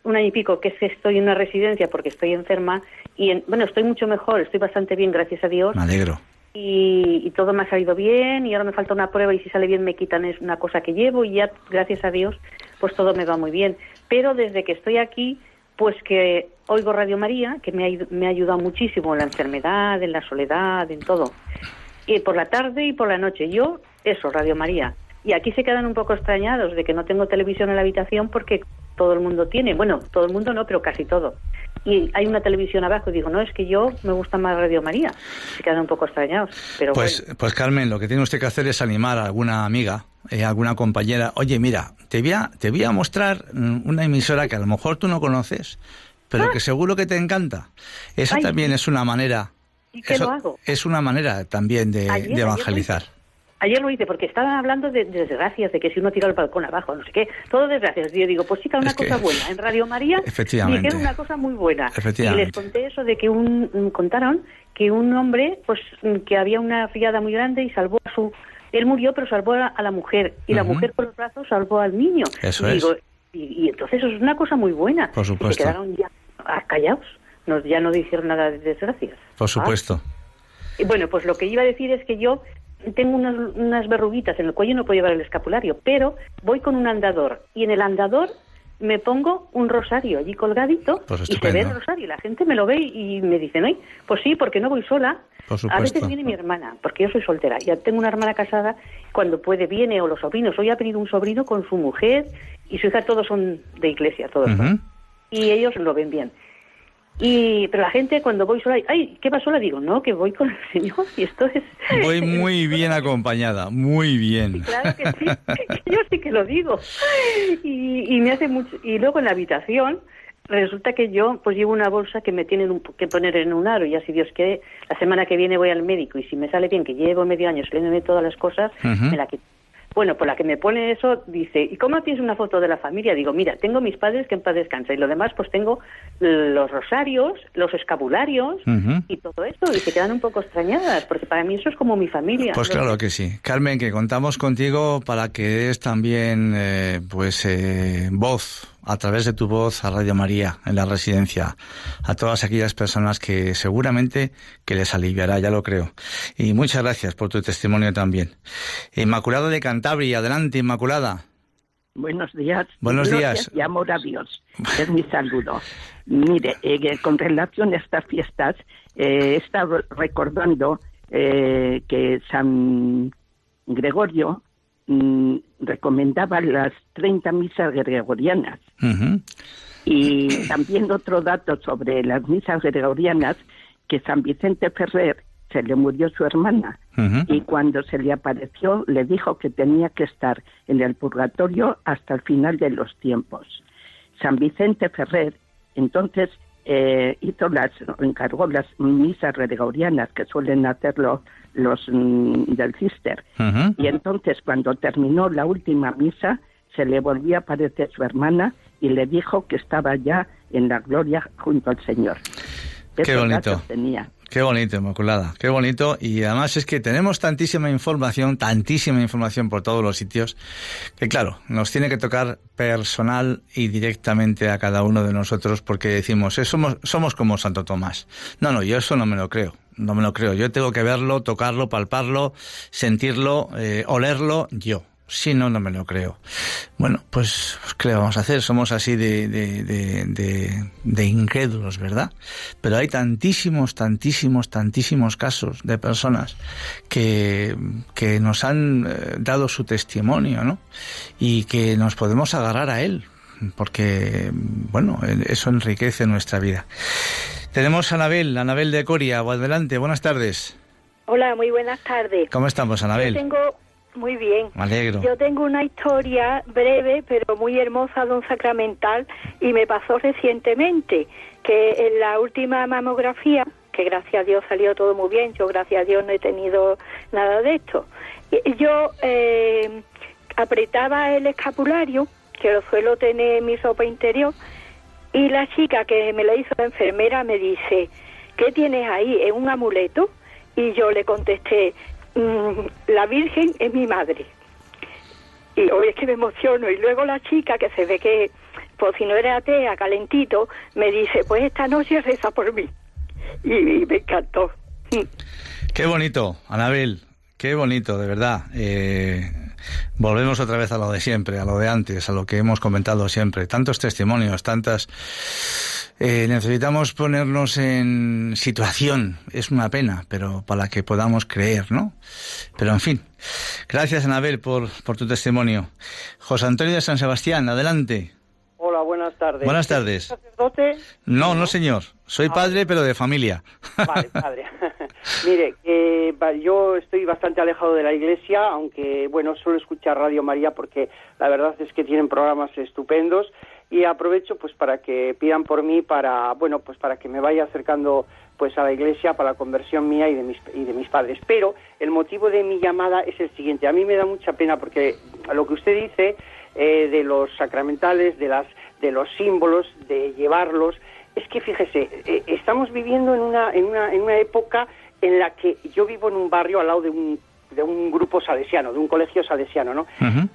un año y pico que es que estoy en una residencia porque estoy enferma y bueno, estoy mucho mejor, estoy bastante bien, gracias a Dios. Me alegro. Y, todo me ha salido bien y ahora me falta una prueba y si sale bien me quitan es una cosa que llevo y ya, gracias a Dios, pues todo me va muy bien. Pero desde que estoy aquí, pues que oigo Radio María, que me ha, me ha ayudado muchísimo en la enfermedad, en la soledad, en todo. Y por la tarde y por la noche. Yo, eso, Radio María. Y aquí se quedan un poco extrañados de que no tengo televisión en la habitación porque todo el mundo tiene. Bueno, todo el mundo no, pero casi todo. Y hay una televisión abajo y digo, no, es que yo me gusta más Radio María. Se quedan un poco extrañados. Pero pues, pues Carmen, lo que tiene usted que hacer es animar a alguna amiga, eh, alguna compañera. Oye, mira, te voy, a, te voy a mostrar mm, una emisora que a lo mejor tú no conoces, pero que seguro que te encanta. Esa también es una manera. ¿Y qué lo hago? Es una manera también de, de evangelizar. Ayer lo hice porque estaban hablando de, desgracias, de que si uno tira el balcón abajo, no sé qué, todo desgracias. Y yo digo, pues sí que una cosa buena. En Radio María efectivamente. dijeron una cosa muy buena. Y les conté eso de que un, mm, contaron que un hombre, pues mm, que había una riada muy grande y salvó a su... Él murió, pero salvó a, la mujer. Y la mujer por los brazos salvó al niño. Eso y es. y, entonces eso es una cosa muy buena. Por supuesto. Se quedaron ya callados. No, ya no dijeron nada de desgracias. Por supuesto. Y bueno, pues lo que iba a decir es que yo tengo unas, unas verruguitas en el cuello no puedo llevar el escapulario, pero voy con un andador y en el andador me pongo un rosario allí colgadito pues y se ve el rosario. La gente me lo ve y me dicen, ay, pues sí, porque no voy sola. a veces viene mi hermana, porque yo soy soltera. Ya tengo una hermana casada, cuando puede viene, o los sobrinos. Hoy ha venido un sobrino con su mujer y su hija, todos son de iglesia, todos son. Y ellos lo ven bien. Y, pero la gente cuando voy sola, ay, ¿qué pasó? Le digo, no, que voy con el Señor y esto es... Voy muy bien acompañada, muy bien. claro que sí, yo sí que lo digo. Y, me hace mucho... Y luego en la habitación resulta que yo pues llevo una bolsa que me tienen que poner en un aro y así Dios quiere, la semana que viene voy al médico y si me sale bien, que llevo medio año saliéndome todas las cosas, me la quito bueno, por la que me pone eso, dice, ¿y cómo tienes una foto de la familia? Digo, mira, tengo mis padres que en paz descansa y lo demás pues tengo los rosarios, los escabularios y todo esto y se quedan un poco extrañadas porque para mí eso es como mi familia. Pues claro que sí. Carmen, que contamos contigo para que es también eh, pues eh, voz a través de tu voz a Radio María en la residencia, a todas aquellas personas que seguramente que les aliviará, ya lo creo. Y muchas gracias por tu testimonio también. Inmaculada de Cantabria, adelante Inmaculada. Buenos días. Buenos días. Y amor a Dios. Es mi saludo. Mire, eh, con relación a estas fiestas, eh, he estado recordando eh, que San Gregorio Mm, recomendaba las 30 misas gregorianas. Y también otro dato sobre las misas gregorianas, que San Vicente Ferrer se le murió su hermana y cuando se le apareció le dijo que tenía que estar en el purgatorio hasta el final de los tiempos. San Vicente Ferrer entonces eh, hizo las, encargó las misas gregorianas que suelen hacerlo los mm, del Cister. Y entonces cuando terminó la última misa, se le volvió a aparecer su hermana y le dijo que estaba ya en la gloria junto al Señor. Qué bonito. Tenía. Qué bonito, Inmaculada, qué bonito. Y además es que tenemos tantísima información, tantísima información por todos los sitios, que claro, nos tiene que tocar personal y directamente a cada uno de nosotros porque decimos, eh, somos, somos como Santo Tomás. No, no, yo eso no me lo creo no me lo creo. Yo tengo que verlo, tocarlo, palparlo, sentirlo, eh, olerlo yo. Si no, no me lo creo. Bueno, pues, ¿qué le vamos a hacer? Somos así de, de, de, de, incrédulos, ¿verdad? Pero hay tantísimos, tantísimos, tantísimos casos de personas que, que nos han eh, dado su testimonio, ¿no? Y que nos podemos agarrar a él, porque, bueno, eso enriquece nuestra vida. Tenemos a Anabel, Anabel de Coria. Adelante, buenas tardes. Hola, muy buenas tardes. ¿Cómo estamos, Anabel? Yo tengo, muy bien. Me alegro. Yo tengo una historia breve, pero muy hermosa de un sacramental y me pasó recientemente que en la última mamografía, que gracias a Dios salió todo muy bien, yo gracias a Dios no he tenido nada de esto, yo eh, apretaba el escapulario, que lo suelo tener en mi sopa interior, y la chica que me la hizo la enfermera me dice, ¿qué tienes ahí? ¿Es un amuleto? Y yo le contesté, la Virgen es mi madre. Y hoy es que me emociono. Y luego la chica, que se ve que, pues si no era atea, calentito, me dice, pues esta noche reza por mí. Y, me encantó. Qué bonito, Anabel. Qué bonito, de verdad. Eh, volvemos otra vez a lo de siempre, a lo de antes, a lo que hemos comentado siempre. Tantos testimonios, tantas Eh, necesitamos ponernos en situación, es una pena, pero para que podamos creer, ¿no? Pero en fin, gracias Anabel por, por tu testimonio. José Antonio de San Sebastián, adelante. Hola, buenas tardes. Buenas tardes. sacerdote? No, no señor, soy ah. padre pero de familia. Vale, padre. Mire, eh, yo estoy bastante alejado de la iglesia, aunque bueno, suelo escuchar Radio María porque la verdad es que tienen programas estupendos y aprovecho pues para que pidan por mí para bueno pues para que me vaya acercando pues a la iglesia para la conversión mía y de mis y de mis padres. Pero el motivo de mi llamada es el siguiente. A mí me da mucha pena porque lo que usted dice eh, de los sacramentales de las de los símbolos de llevarlos es que fíjese eh, estamos viviendo en una en una en una época en la que yo vivo en un barrio al lado de un de un grupo salesiano, de un colegio salesiano, ¿no?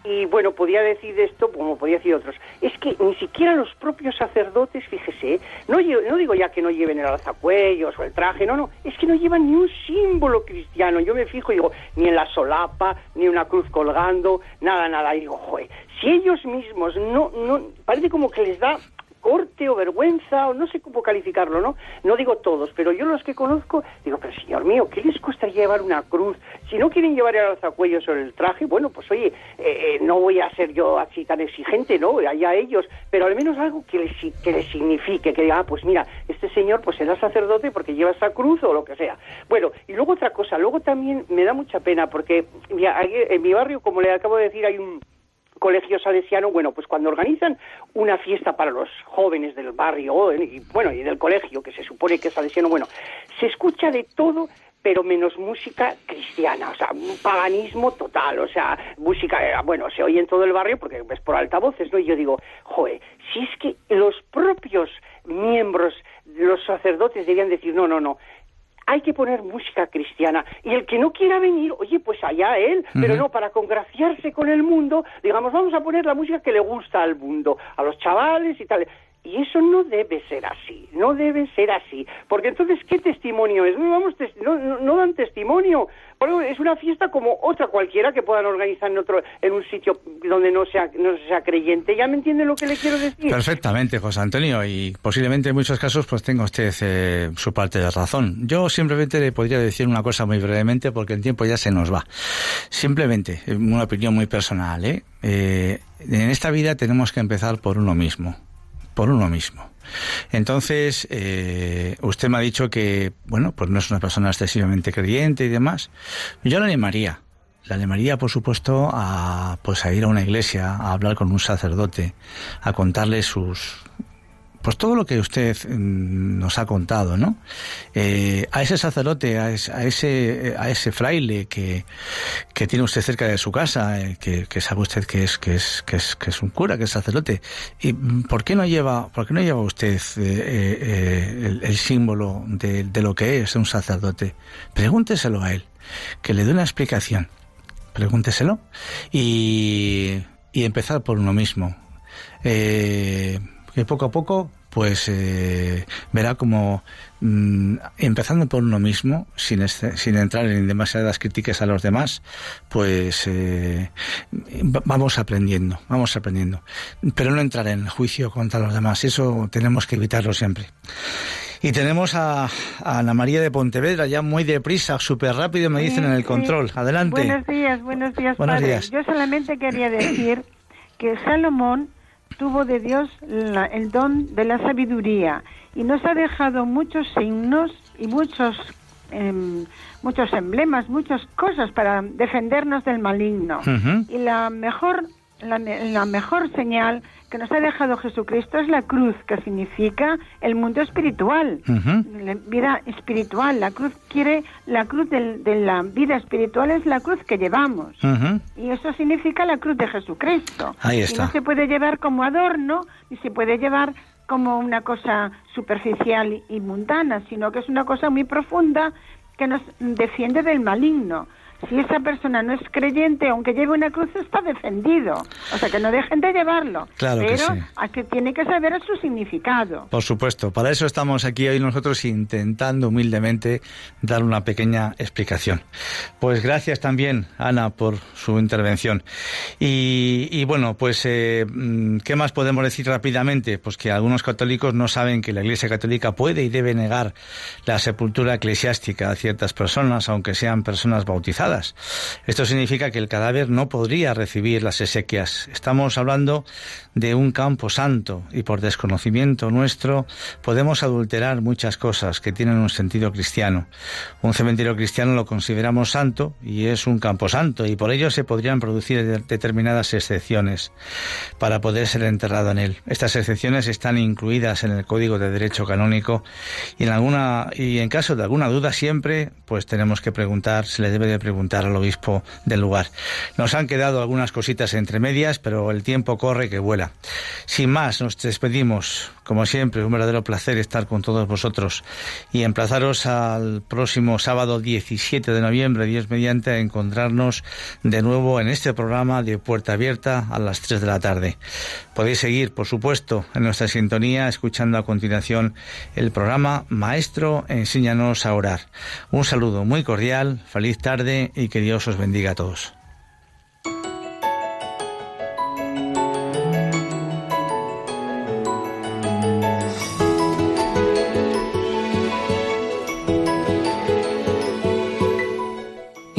Y bueno, podía decir esto como podía decir otros. Es que ni siquiera los propios sacerdotes, fíjese, no, no digo ya que no lleven el alzacuellos o el traje, no, no, es que no llevan ni un símbolo cristiano. Yo me fijo y digo, ni en la solapa, ni una cruz colgando, nada, nada. Y digo, joder, si ellos mismos no, no, parece como que les da corte o vergüenza, o no sé cómo calificarlo, ¿no? No digo todos, pero yo los que conozco, digo, pero señor mío, ¿qué les costaría llevar una cruz? Si no quieren llevar el alzacuello sobre el traje, bueno, pues oye, eh, eh, no voy a ser yo así tan exigente, ¿no? Allá ellos, pero al menos algo que les, que les signifique, que diga, ah, pues mira, este señor pues era sacerdote porque lleva esa cruz o lo que sea. Bueno, y luego otra cosa, luego también me da mucha pena porque mira, en mi barrio, como le acabo de decir, hay un colegio salesiano, bueno, pues cuando organizan una fiesta para los jóvenes del barrio y bueno, y del colegio, que se supone que es salesiano, bueno, se escucha de todo pero menos música cristiana, o sea, un paganismo total, o sea, música, eh, bueno, se oye en todo el barrio porque es por altavoces, ¿no? Y yo digo, joder, si es que los propios miembros, los sacerdotes debían decir, no, no, no, hay que poner música cristiana. Y el que no quiera venir, oye, pues allá él, pero no, para congraciarse con el mundo, digamos, vamos a poner la música que le gusta al mundo, a los chavales y tal. Y eso no debe ser así, no debe ser así, porque entonces, ¿qué testimonio es? No, vamos, no, no, dan testimonio, es una fiesta como otra cualquiera que puedan organizar en otro, en un sitio donde no sea, no sea creyente. ¿Ya me entiende lo que le quiero decir? Perfectamente, José Antonio, y posiblemente en muchos casos pues tenga usted eh, su parte de razón. Yo simplemente le podría decir una cosa muy brevemente porque el tiempo ya se nos va. Simplemente, una opinión muy personal, ¿eh? eh en esta vida tenemos que empezar por uno mismo por uno mismo. Entonces, eh, usted me ha dicho que, bueno, pues no es una persona excesivamente creyente y demás. Yo la animaría, la animaría, por supuesto, a, pues a ir a una iglesia, a hablar con un sacerdote, a contarle sus, pues todo lo que usted mm, nos ha contado, ¿no? Eh, a ese sacerdote, a ese, a ese fraile que, que tiene usted cerca de su casa, eh, que, sabe usted que es, que es, que es, que es un cura, que es sacerdote, ¿y por qué no lleva, por qué no lleva usted eh, el, símbolo de, de lo que es un sacerdote? Pregúnteselo a él, que le dé una explicación. Pregúnteselo y, y empezar por uno mismo. Eh, que poco a poco pues eh, verá como mm, empezando por uno mismo, sin, este, sin entrar en demasiadas críticas a los demás, pues eh, vamos aprendiendo, vamos aprendiendo. Pero no entrar en juicio contra los demás, eso tenemos que evitarlo siempre. Y tenemos a, Ana María de Pontevedra, ya muy deprisa, súper rápido, me dicen en el control. Adelante. Buenos días, buenos días, buenos Días. Yo solamente quería decir que Salomón tuvo de Dios el don de la sabiduría y nos ha dejado muchos signos y muchos em, muchos emblemas, muchas cosas para defendernos del maligno. Y la mejor la, la, mejor señal que nos ha dejado Jesucristo es la cruz, que significa el mundo espiritual, la vida espiritual. La cruz quiere, la cruz de, la vida espiritual es la cruz que llevamos. Y eso significa la cruz de Jesucristo. Ahí está. Y no se puede llevar como adorno, ni se puede llevar como una cosa superficial y mundana, sino que es una cosa muy profunda que nos defiende del maligno. Si esa persona no es creyente, aunque lleve una cruz, está defendido. O sea, que no dejen de llevarlo. Claro pero que, que tiene que saber su significado. Por supuesto, para eso estamos aquí hoy nosotros intentando humildemente dar una pequeña explicación. Pues gracias también, Ana, por su intervención. Y, bueno, pues, eh, mm, ¿qué más podemos decir rápidamente? Pues que algunos católicos no saben que la Iglesia Católica puede y debe negar la sepultura eclesiástica a ciertas personas, aunque sean personas bautizadas. Esto significa que el cadáver no podría recibir las exequias. Estamos hablando de un campo santo y por desconocimiento nuestro podemos adulterar muchas cosas que tienen un sentido cristiano. Un cementerio cristiano lo consideramos santo y es un campo santo y por ello se podrían producir determinadas excepciones para poder ser enterrado en él. Estas excepciones están incluidas en el Código de Derecho Canónico y en alguna y en caso de alguna duda siempre pues tenemos que preguntar, se le debe de preguntar al obispo del lugar. Nos han quedado algunas cositas entre medias, pero el tiempo corre que vuela. Sin más, nos despedimos. Como siempre, un verdadero placer estar con todos vosotros y emplazaros al próximo sábado 17 de noviembre, Dios mediante, a encontrarnos de nuevo en este programa de Puerta Abierta a las 3 de la tarde. Podéis seguir, por supuesto, en nuestra sintonía, escuchando a continuación el programa Maestro, enséñanos a orar. Un saludo muy cordial, feliz tarde y que Dios os bendiga a todos.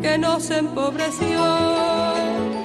que nos empobreció.